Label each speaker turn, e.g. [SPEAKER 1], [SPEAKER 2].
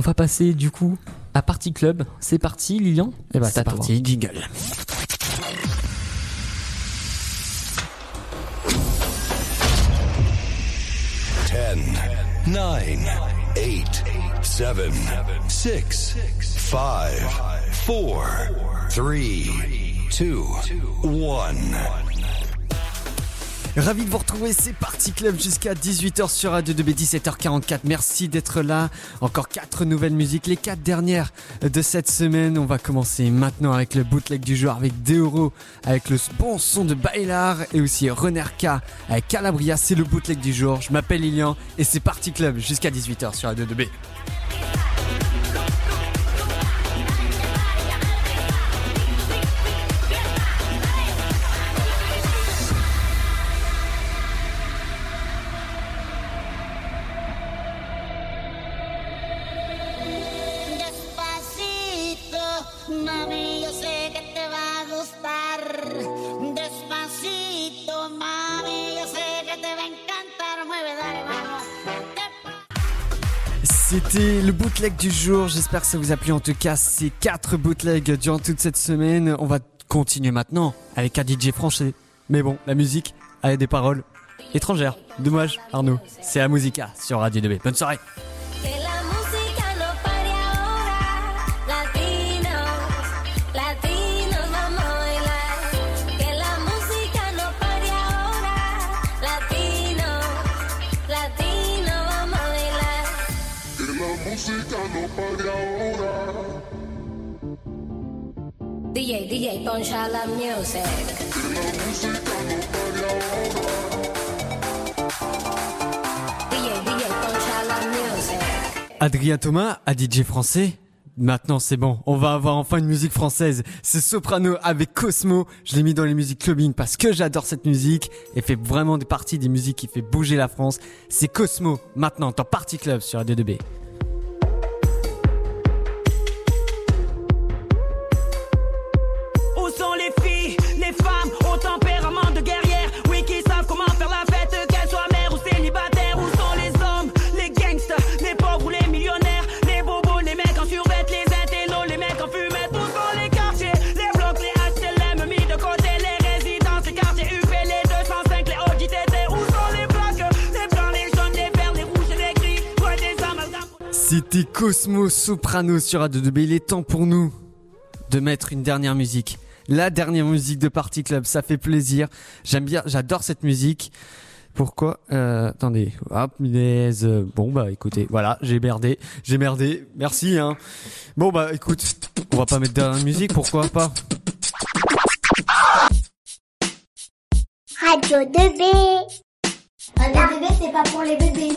[SPEAKER 1] on va passer du coup à Party Club. C'est parti, Lilian
[SPEAKER 2] Eh bah, c'est parti, jingle.
[SPEAKER 3] 10, 9, 8, 7, 6, 5, 4, 3, 2, 1.
[SPEAKER 2] Ravi de vous retrouver, c'est Parti Club jusqu'à 18h sur Radio 2B 17h44. Merci d'être là. Encore quatre nouvelles musiques, les quatre dernières de cette semaine. On va commencer maintenant avec le bootleg du jour avec Deoro, avec le bon son de Bailar et aussi Renerka avec Calabria. C'est le bootleg du jour. Je m'appelle Lilian et c'est Parti Club jusqu'à 18h sur Radio 2B. C'était le bootleg du jour. J'espère que ça vous a plu. En tout cas, ces quatre bootlegs durant toute cette semaine. On va continuer maintenant avec un DJ français. Mais bon, la musique a des paroles étrangères. Dommage, Arnaud. C'est la Musica sur Radio 2B. Bonne soirée.
[SPEAKER 4] DJ, DJ, poncha la music. DJ, DJ, poncha la music.
[SPEAKER 2] Adrien Thomas, à DJ français. Maintenant c'est bon, on va avoir enfin une musique française. C'est Soprano avec Cosmo. Je l'ai mis dans les musiques clubbing parce que j'adore cette musique et fait vraiment des parties des musiques qui fait bouger la France. C'est Cosmo maintenant dans Party Club sur Radio 2B.
[SPEAKER 5] Où
[SPEAKER 2] C'était Cosmo Soprano sur Radio 2B. Il est temps pour nous de mettre une dernière musique. La dernière musique de Party Club, ça fait plaisir. J'aime bien, j'adore cette musique. Pourquoi euh, Attendez, hop, minaise. Bon bah écoutez, voilà, j'ai merdé, j'ai merdé. Merci hein. Bon bah écoute, on va pas mettre de dernière musique, pourquoi pas?
[SPEAKER 6] Radio 2B. Radio 2B, c'est pas pour les bébés.